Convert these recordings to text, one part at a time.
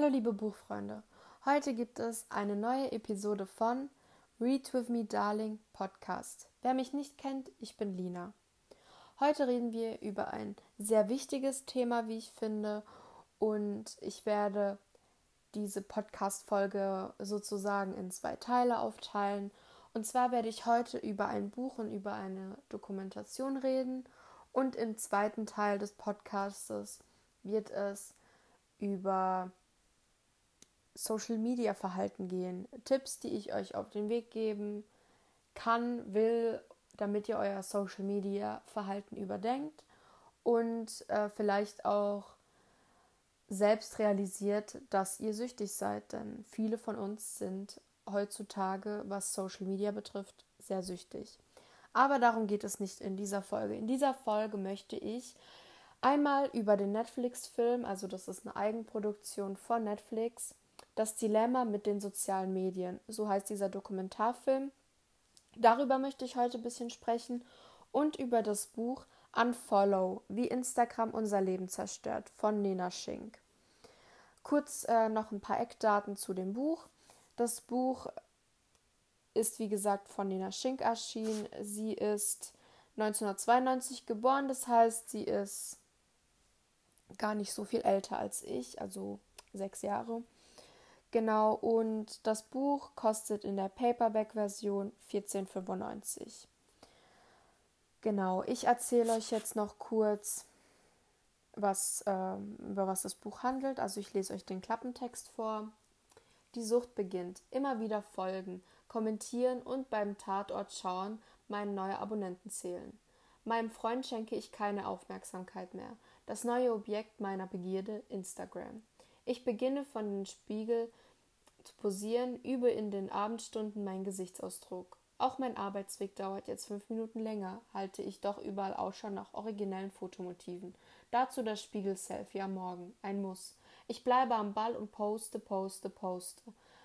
Hallo liebe Buchfreunde, heute gibt es eine neue Episode von Read With Me Darling Podcast. Wer mich nicht kennt, ich bin Lina. Heute reden wir über ein sehr wichtiges Thema, wie ich finde, und ich werde diese Podcast-Folge sozusagen in zwei Teile aufteilen. Und zwar werde ich heute über ein Buch und über eine Dokumentation reden und im zweiten Teil des Podcastes wird es über Social Media Verhalten gehen. Tipps, die ich euch auf den Weg geben kann, will, damit ihr euer Social Media Verhalten überdenkt und äh, vielleicht auch selbst realisiert, dass ihr süchtig seid. Denn viele von uns sind heutzutage, was Social Media betrifft, sehr süchtig. Aber darum geht es nicht in dieser Folge. In dieser Folge möchte ich einmal über den Netflix-Film, also das ist eine Eigenproduktion von Netflix, das Dilemma mit den sozialen Medien. So heißt dieser Dokumentarfilm. Darüber möchte ich heute ein bisschen sprechen und über das Buch Unfollow, wie Instagram unser Leben zerstört von Nena Schink. Kurz äh, noch ein paar Eckdaten zu dem Buch. Das Buch ist wie gesagt von Nena Schink erschienen. Sie ist 1992 geboren, das heißt, sie ist gar nicht so viel älter als ich, also sechs Jahre. Genau, und das Buch kostet in der Paperback-Version 14,95. Genau, ich erzähle euch jetzt noch kurz, was, äh, über was das Buch handelt. Also ich lese euch den Klappentext vor. Die Sucht beginnt. Immer wieder folgen, kommentieren und beim Tatort schauen, meine neue Abonnenten zählen. Meinem Freund schenke ich keine Aufmerksamkeit mehr. Das neue Objekt meiner Begierde Instagram. Ich beginne von den Spiegel zu posieren, übe in den Abendstunden meinen Gesichtsausdruck. Auch mein Arbeitsweg dauert jetzt fünf Minuten länger, halte ich doch überall Ausschau nach originellen Fotomotiven. Dazu das Spiegel-Selfie am Morgen. Ein Muss. Ich bleibe am Ball und poste, poste, poste.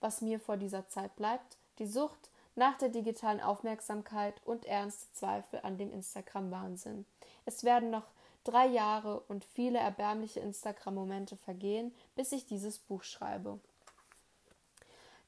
Was mir vor dieser Zeit bleibt, die Sucht nach der digitalen Aufmerksamkeit und ernste Zweifel an dem Instagram-Wahnsinn. Es werden noch drei Jahre und viele erbärmliche Instagram-Momente vergehen, bis ich dieses Buch schreibe.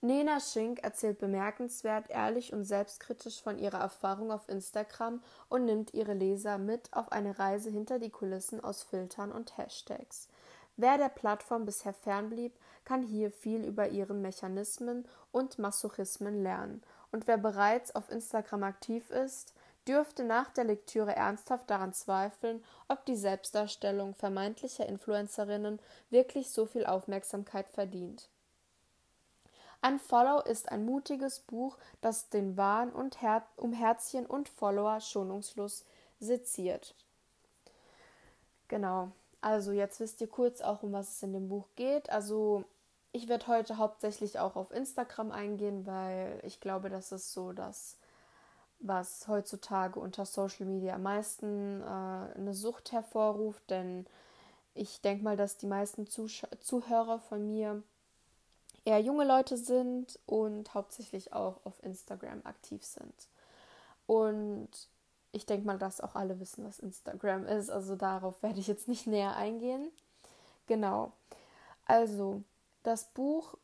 Nena Schink erzählt bemerkenswert ehrlich und selbstkritisch von ihrer Erfahrung auf Instagram und nimmt ihre Leser mit auf eine Reise hinter die Kulissen aus Filtern und Hashtags. Wer der Plattform bisher fernblieb, kann hier viel über ihre Mechanismen und Masochismen lernen. Und wer bereits auf Instagram aktiv ist, dürfte nach der Lektüre ernsthaft daran zweifeln, ob die Selbstdarstellung vermeintlicher Influencerinnen wirklich so viel Aufmerksamkeit verdient. Unfollow ist ein mutiges Buch, das den Wahn und Her um Herzchen und Follower schonungslos seziert. Genau. Also jetzt wisst ihr kurz auch, um was es in dem Buch geht. Also ich werde heute hauptsächlich auch auf Instagram eingehen, weil ich glaube, das ist so das, was heutzutage unter Social Media am meisten äh, eine Sucht hervorruft. Denn ich denke mal, dass die meisten Zusch Zuhörer von mir eher junge Leute sind und hauptsächlich auch auf Instagram aktiv sind. Und ich denke mal, dass auch alle wissen, was Instagram ist. Also darauf werde ich jetzt nicht näher eingehen. Genau. Also, das Buch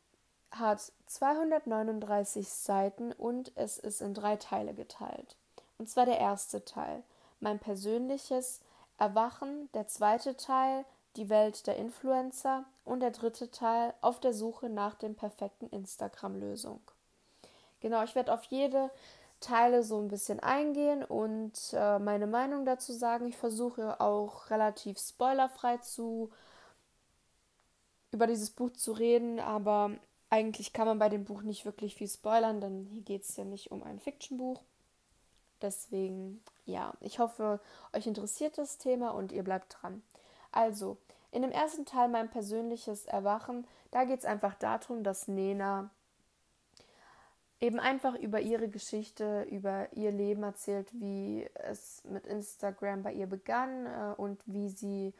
hat 239 Seiten und es ist in drei Teile geteilt. Und zwar der erste Teil, mein persönliches Erwachen, der zweite Teil, die Welt der Influencer und der dritte Teil auf der Suche nach dem perfekten Instagram-Lösung. Genau, ich werde auf jede Teile so ein bisschen eingehen und äh, meine Meinung dazu sagen. Ich versuche auch relativ spoilerfrei zu über dieses Buch zu reden, aber eigentlich kann man bei dem Buch nicht wirklich viel spoilern, denn hier geht es ja nicht um ein Fiction-Buch. Deswegen, ja, ich hoffe, euch interessiert das Thema und ihr bleibt dran. Also, in dem ersten Teil mein persönliches Erwachen, da geht es einfach darum, dass Nena eben einfach über ihre Geschichte, über ihr Leben erzählt, wie es mit Instagram bei ihr begann äh, und wie sie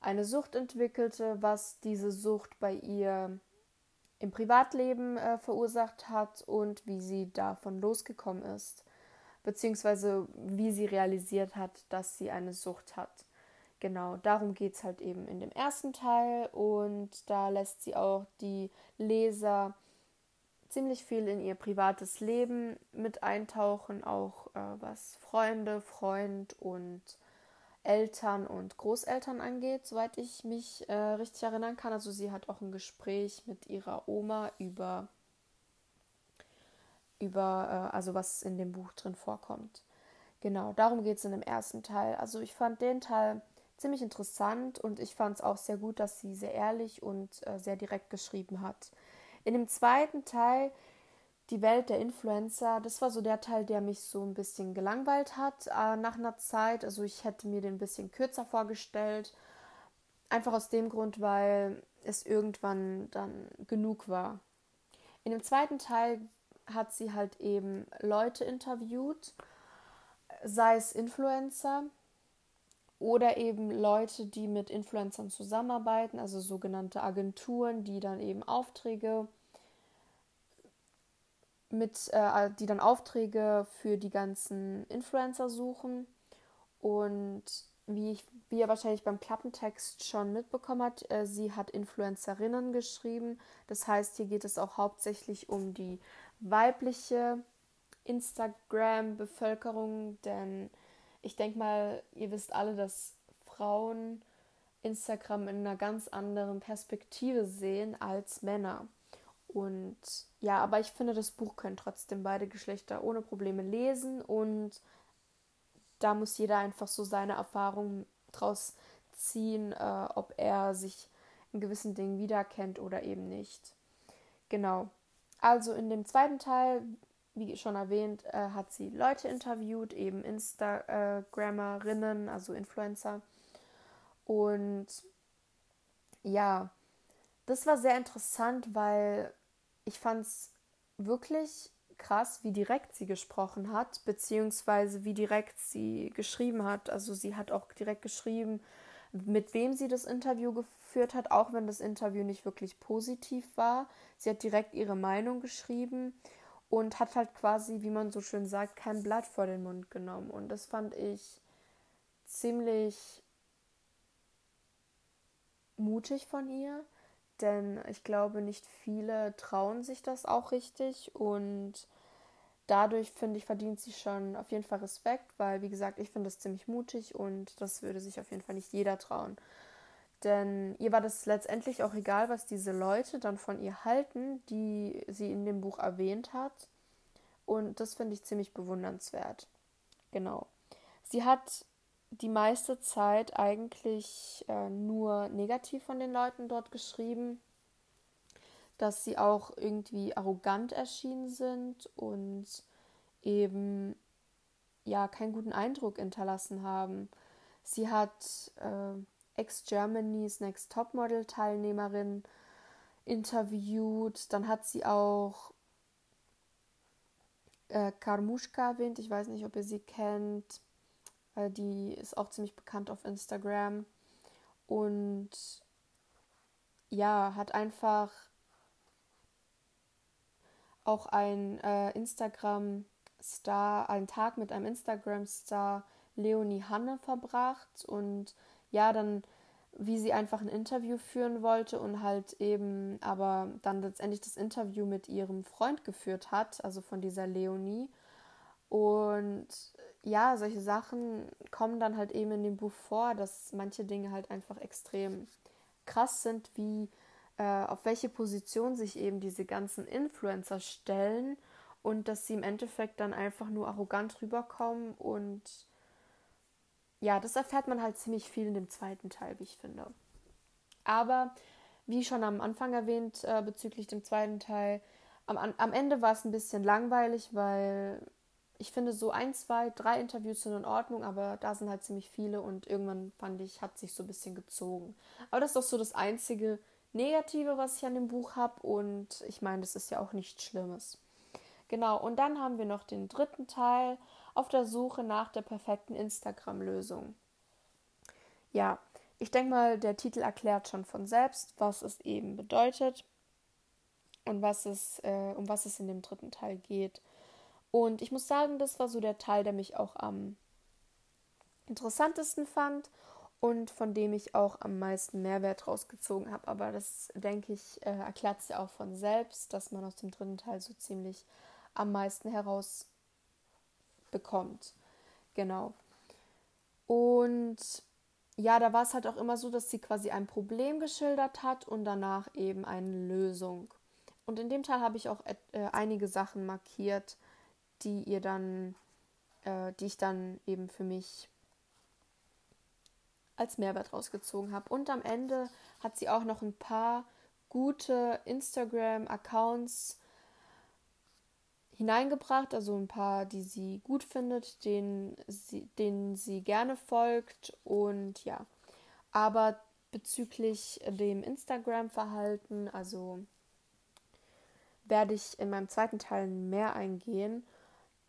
eine Sucht entwickelte, was diese Sucht bei ihr im Privatleben äh, verursacht hat und wie sie davon losgekommen ist, beziehungsweise wie sie realisiert hat, dass sie eine Sucht hat. genau, darum geht es halt eben in dem ersten Teil und da lässt sie auch die Leser ziemlich viel in ihr privates Leben mit eintauchen, auch äh, was Freunde, Freund und Eltern und Großeltern angeht, soweit ich mich äh, richtig erinnern kann. Also sie hat auch ein Gespräch mit ihrer Oma über, über äh, also was in dem Buch drin vorkommt. Genau, darum geht es in dem ersten Teil. Also ich fand den Teil ziemlich interessant und ich fand es auch sehr gut, dass sie sehr ehrlich und äh, sehr direkt geschrieben hat. In dem zweiten Teil, die Welt der Influencer, das war so der Teil, der mich so ein bisschen gelangweilt hat äh, nach einer Zeit. Also ich hätte mir den ein bisschen kürzer vorgestellt. Einfach aus dem Grund, weil es irgendwann dann genug war. In dem zweiten Teil hat sie halt eben Leute interviewt, sei es Influencer, oder eben Leute, die mit Influencern zusammenarbeiten, also sogenannte Agenturen, die dann eben Aufträge mit, äh, die dann Aufträge für die ganzen Influencer suchen. Und wie, ich, wie ihr wahrscheinlich beim Klappentext schon mitbekommen habt, äh, sie hat Influencerinnen geschrieben. Das heißt, hier geht es auch hauptsächlich um die weibliche Instagram-Bevölkerung, denn ich denke mal, ihr wisst alle, dass Frauen Instagram in einer ganz anderen Perspektive sehen als Männer. Und ja, aber ich finde, das Buch können trotzdem beide Geschlechter ohne Probleme lesen und da muss jeder einfach so seine Erfahrungen draus ziehen, äh, ob er sich in gewissen Dingen wiedererkennt oder eben nicht. Genau. Also in dem zweiten Teil wie schon erwähnt, äh, hat sie Leute interviewt, eben Instagrammerinnen, also Influencer. Und ja, das war sehr interessant, weil ich fand es wirklich krass, wie direkt sie gesprochen hat, beziehungsweise wie direkt sie geschrieben hat. Also sie hat auch direkt geschrieben, mit wem sie das Interview geführt hat, auch wenn das Interview nicht wirklich positiv war. Sie hat direkt ihre Meinung geschrieben und hat halt quasi, wie man so schön sagt, kein Blatt vor den Mund genommen. Und das fand ich ziemlich mutig von ihr, denn ich glaube, nicht viele trauen sich das auch richtig und dadurch finde ich, verdient sie schon auf jeden Fall Respekt, weil, wie gesagt, ich finde das ziemlich mutig und das würde sich auf jeden Fall nicht jeder trauen. Denn ihr war das letztendlich auch egal, was diese Leute dann von ihr halten, die sie in dem Buch erwähnt hat. Und das finde ich ziemlich bewundernswert. Genau. Sie hat die meiste Zeit eigentlich äh, nur negativ von den Leuten dort geschrieben, dass sie auch irgendwie arrogant erschienen sind und eben ja keinen guten Eindruck hinterlassen haben. Sie hat äh, Ex-Germany's Next Topmodel Teilnehmerin interviewt. Dann hat sie auch äh, Karmuschka erwähnt. Ich weiß nicht, ob ihr sie kennt. Äh, die ist auch ziemlich bekannt auf Instagram. Und ja, hat einfach auch ein äh, Instagram-Star, einen Tag mit einem Instagram-Star Leonie Hanne verbracht und ja, dann wie sie einfach ein Interview führen wollte und halt eben aber dann letztendlich das Interview mit ihrem Freund geführt hat, also von dieser Leonie. Und ja, solche Sachen kommen dann halt eben in dem Buch vor, dass manche Dinge halt einfach extrem krass sind, wie äh, auf welche Position sich eben diese ganzen Influencer stellen und dass sie im Endeffekt dann einfach nur arrogant rüberkommen und ja, das erfährt man halt ziemlich viel in dem zweiten Teil, wie ich finde. Aber wie schon am Anfang erwähnt äh, bezüglich dem zweiten Teil, am, am Ende war es ein bisschen langweilig, weil ich finde, so ein, zwei, drei Interviews sind in Ordnung, aber da sind halt ziemlich viele und irgendwann fand ich, hat sich so ein bisschen gezogen. Aber das ist doch so das einzige Negative, was ich an dem Buch habe und ich meine, das ist ja auch nichts Schlimmes. Genau, und dann haben wir noch den dritten Teil auf der Suche nach der perfekten Instagram-Lösung. Ja, ich denke mal, der Titel erklärt schon von selbst, was es eben bedeutet und was es, äh, um was es in dem dritten Teil geht. Und ich muss sagen, das war so der Teil, der mich auch am interessantesten fand. und von dem ich auch am meisten Mehrwert rausgezogen habe. Aber das, denke ich, äh, erklärt sich auch von selbst, dass man aus dem dritten Teil so ziemlich am meisten herausbekommt. Genau. Und ja, da war es halt auch immer so, dass sie quasi ein Problem geschildert hat und danach eben eine Lösung. Und in dem Teil habe ich auch äh, einige Sachen markiert, die ihr dann, äh, die ich dann eben für mich als Mehrwert rausgezogen habe. Und am Ende hat sie auch noch ein paar gute Instagram-Accounts hineingebracht, also ein paar, die sie gut findet, denen sie, denen sie gerne folgt und ja. Aber bezüglich dem Instagram-Verhalten, also werde ich in meinem zweiten Teil mehr eingehen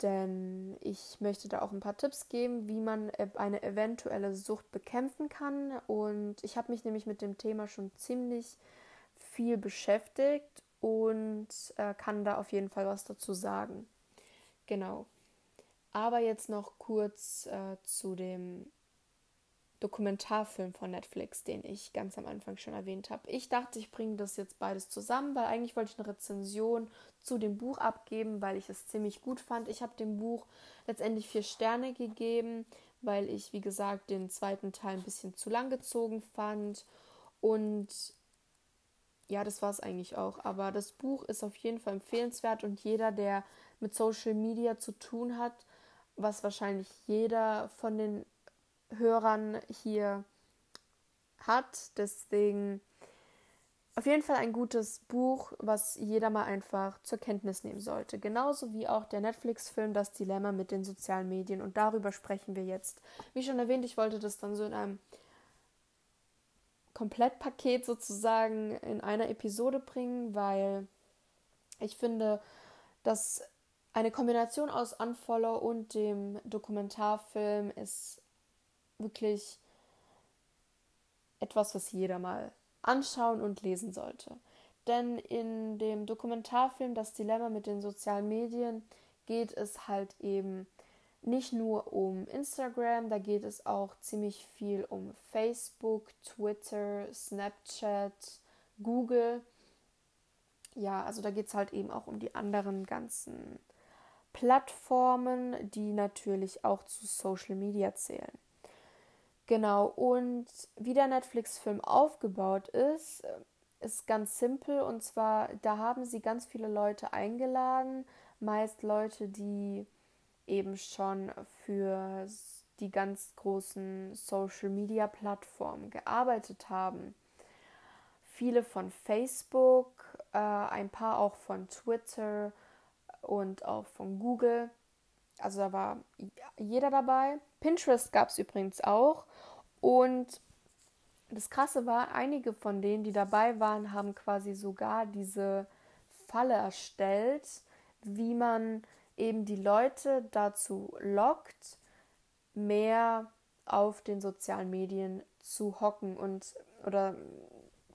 denn ich möchte da auch ein paar Tipps geben, wie man e-, eine eventuelle Sucht bekämpfen kann. Und ich habe mich nämlich mit dem Thema schon ziemlich viel beschäftigt und äh, kann da auf jeden Fall was dazu sagen. Genau. Aber jetzt noch kurz äh, zu dem Dokumentarfilm von Netflix, den ich ganz am Anfang schon erwähnt habe. Ich dachte, ich bringe das jetzt beides zusammen, weil eigentlich wollte ich eine Rezension zu dem Buch abgeben, weil ich es ziemlich gut fand. Ich habe dem Buch letztendlich vier Sterne gegeben, weil ich, wie gesagt, den zweiten Teil ein bisschen zu lang gezogen fand. Und ja, das war es eigentlich auch. Aber das Buch ist auf jeden Fall empfehlenswert und jeder, der mit Social Media zu tun hat, was wahrscheinlich jeder von den Hörern hier hat. Deswegen auf jeden Fall ein gutes Buch, was jeder mal einfach zur Kenntnis nehmen sollte. Genauso wie auch der Netflix-Film Das Dilemma mit den sozialen Medien. Und darüber sprechen wir jetzt. Wie schon erwähnt, ich wollte das dann so in einem Komplettpaket sozusagen in einer Episode bringen, weil ich finde, dass eine Kombination aus Unfollow und dem Dokumentarfilm ist wirklich etwas, was jeder mal anschauen und lesen sollte. Denn in dem Dokumentarfilm Das Dilemma mit den sozialen Medien geht es halt eben nicht nur um Instagram, da geht es auch ziemlich viel um Facebook, Twitter, Snapchat, Google. Ja, also da geht es halt eben auch um die anderen ganzen Plattformen, die natürlich auch zu Social Media zählen. Genau, und wie der Netflix-Film aufgebaut ist, äh, ist ganz simpel. Und zwar, da haben sie ganz viele Leute eingeladen, meist Leute, die eben schon für die ganz großen Social-Media-Plattformen gearbeitet haben. Viele von Facebook, äh, ein paar auch von Twitter und auch von Google. Also da war jeder dabei. Pinterest gab es übrigens auch. Und das Krasse war, einige von denen, die dabei waren, haben quasi sogar diese Falle erstellt, wie man eben die Leute dazu lockt, mehr auf den sozialen Medien zu hocken und oder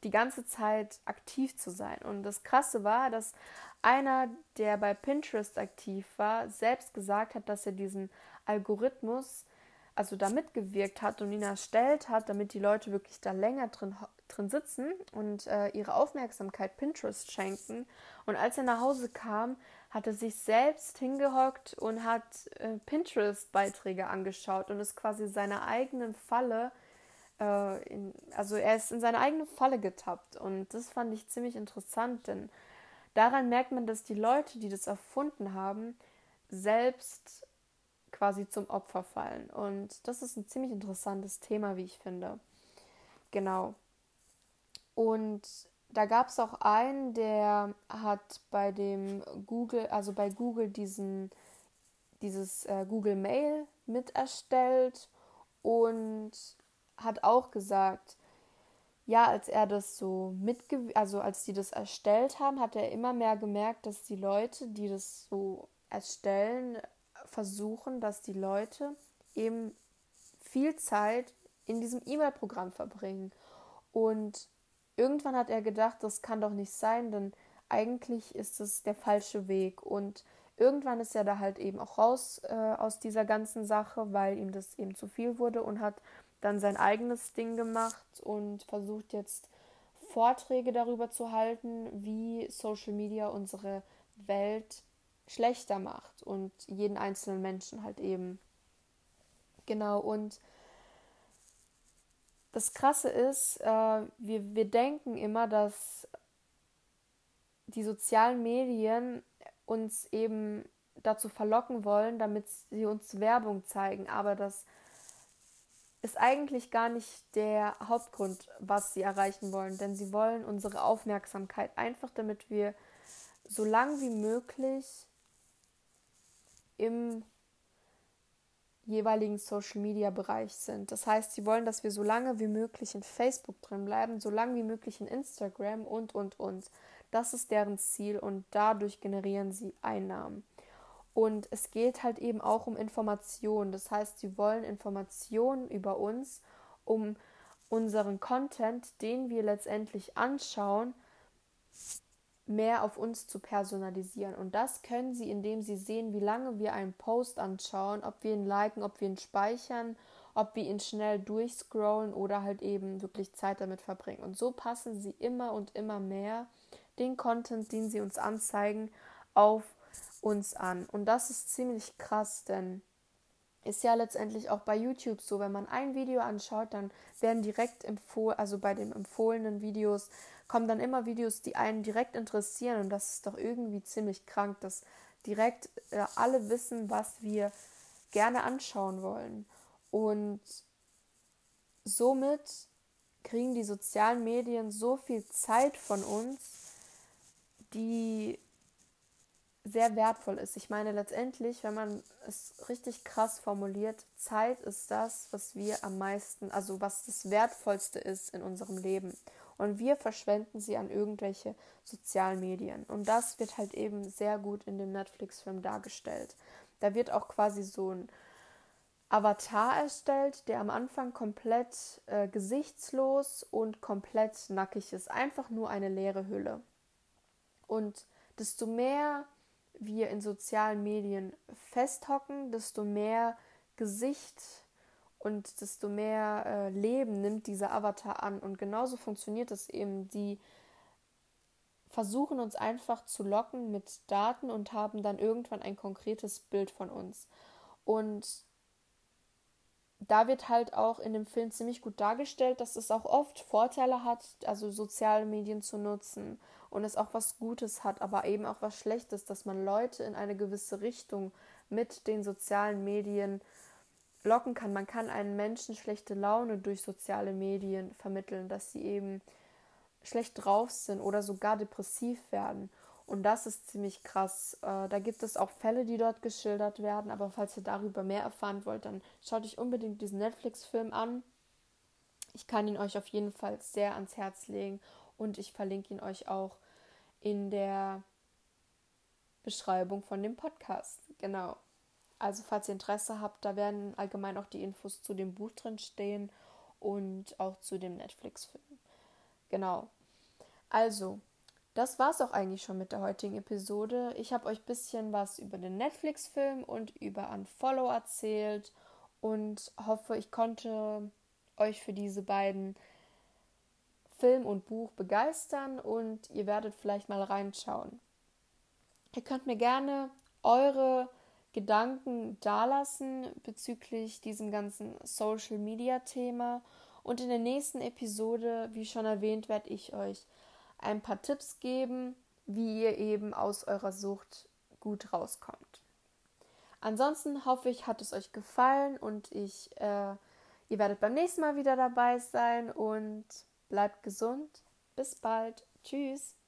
die ganze Zeit aktiv zu sein. Und das Krasse war, dass einer, der bei Pinterest aktiv war, selbst gesagt hat, dass er diesen Algorithmus also da mitgewirkt hat und ihn erstellt hat, damit die Leute wirklich da länger drin, drin sitzen und äh, ihre Aufmerksamkeit Pinterest schenken. Und als er nach Hause kam, hat er sich selbst hingehockt und hat äh, Pinterest-Beiträge angeschaut und ist quasi seiner eigenen Falle, äh, in, also er ist in seine eigene Falle getappt. Und das fand ich ziemlich interessant, denn daran merkt man, dass die Leute, die das erfunden haben, selbst quasi zum Opfer fallen. Und das ist ein ziemlich interessantes Thema, wie ich finde. Genau. Und da gab es auch einen, der hat bei dem Google, also bei Google diesen, dieses äh, Google Mail mit erstellt und hat auch gesagt, ja, als er das so mitge also als die das erstellt haben, hat er immer mehr gemerkt, dass die Leute, die das so erstellen, versuchen, dass die Leute eben viel Zeit in diesem E-Mail-Programm verbringen. Und irgendwann hat er gedacht, das kann doch nicht sein, denn eigentlich ist es der falsche Weg. Und irgendwann ist er da halt eben auch raus äh, aus dieser ganzen Sache, weil ihm das eben zu viel wurde und hat dann sein eigenes Ding gemacht und versucht jetzt Vorträge darüber zu halten, wie Social Media unsere Welt schlechter macht und jeden einzelnen Menschen halt eben. Genau, und das Krasse ist, äh, wir, wir denken immer, dass die sozialen Medien uns eben dazu verlocken wollen, damit sie uns Werbung zeigen. Aber das ist eigentlich gar nicht der Hauptgrund, was sie erreichen wollen. Denn sie wollen unsere Aufmerksamkeit einfach, damit wir so lang wie möglich im jeweiligen Social Media Bereich sind. Das heißt, sie wollen, dass wir so lange wie möglich in Facebook drin bleiben, so lange wie möglich in Instagram und und und. Das ist deren Ziel und dadurch generieren sie Einnahmen. Und es geht halt eben auch um Informationen. Das heißt, sie wollen Informationen über uns, um unseren Content, den wir letztendlich anschauen, mehr auf uns zu personalisieren. Und das können sie, indem sie sehen, wie lange wir einen Post anschauen, ob wir ihn liken, ob wir ihn speichern, ob wir ihn schnell durchscrollen oder halt eben wirklich Zeit damit verbringen. Und so passen sie immer und immer mehr den Content, den sie uns anzeigen, auf uns an. Und das ist ziemlich krass, denn ist ja letztendlich auch bei YouTube so, wenn man ein Video anschaut, dann werden direkt empfohlen, also bei den empfohlenen Videos kommen dann immer Videos, die einen direkt interessieren und das ist doch irgendwie ziemlich krank, dass direkt äh, alle wissen, was wir gerne anschauen wollen. Und somit kriegen die sozialen Medien so viel Zeit von uns, die sehr wertvoll ist. Ich meine letztendlich, wenn man es richtig krass formuliert, Zeit ist das, was wir am meisten, also was das Wertvollste ist in unserem Leben. Und wir verschwenden sie an irgendwelche sozialen Medien. Und das wird halt eben sehr gut in dem Netflix-Film dargestellt. Da wird auch quasi so ein Avatar erstellt, der am Anfang komplett äh, gesichtslos und komplett nackig ist. Einfach nur eine leere Hülle. Und desto mehr wir in sozialen Medien festhocken, desto mehr Gesicht und desto mehr äh, Leben nimmt dieser Avatar an. Und genauso funktioniert es eben. Die versuchen uns einfach zu locken mit Daten und haben dann irgendwann ein konkretes Bild von uns. Und da wird halt auch in dem Film ziemlich gut dargestellt, dass es auch oft Vorteile hat, also soziale Medien zu nutzen und es auch was Gutes hat, aber eben auch was Schlechtes, dass man Leute in eine gewisse Richtung mit den sozialen Medien locken kann. Man kann einen Menschen schlechte Laune durch soziale Medien vermitteln, dass sie eben schlecht drauf sind oder sogar depressiv werden. Und das ist ziemlich krass. Äh, da gibt es auch Fälle, die dort geschildert werden. Aber falls ihr darüber mehr erfahren wollt, dann schaut euch unbedingt diesen Netflix-Film an. Ich kann ihn euch auf jeden Fall sehr ans Herz legen und ich verlinke ihn euch auch in der Beschreibung von dem Podcast. Genau. Also falls ihr Interesse habt, da werden allgemein auch die Infos zu dem Buch drin stehen und auch zu dem Netflix-Film. Genau. Also, das war es auch eigentlich schon mit der heutigen Episode. Ich habe euch ein bisschen was über den Netflix-Film und über Unfollow erzählt und hoffe, ich konnte euch für diese beiden Film und Buch begeistern und ihr werdet vielleicht mal reinschauen. Ihr könnt mir gerne eure Gedanken dalassen bezüglich diesem ganzen Social Media Thema und in der nächsten Episode, wie schon erwähnt, werde ich euch ein paar Tipps geben, wie ihr eben aus eurer Sucht gut rauskommt. Ansonsten hoffe ich, hat es euch gefallen und ich, äh, ihr werdet beim nächsten Mal wieder dabei sein und Bleibt gesund. Bis bald. Tschüss.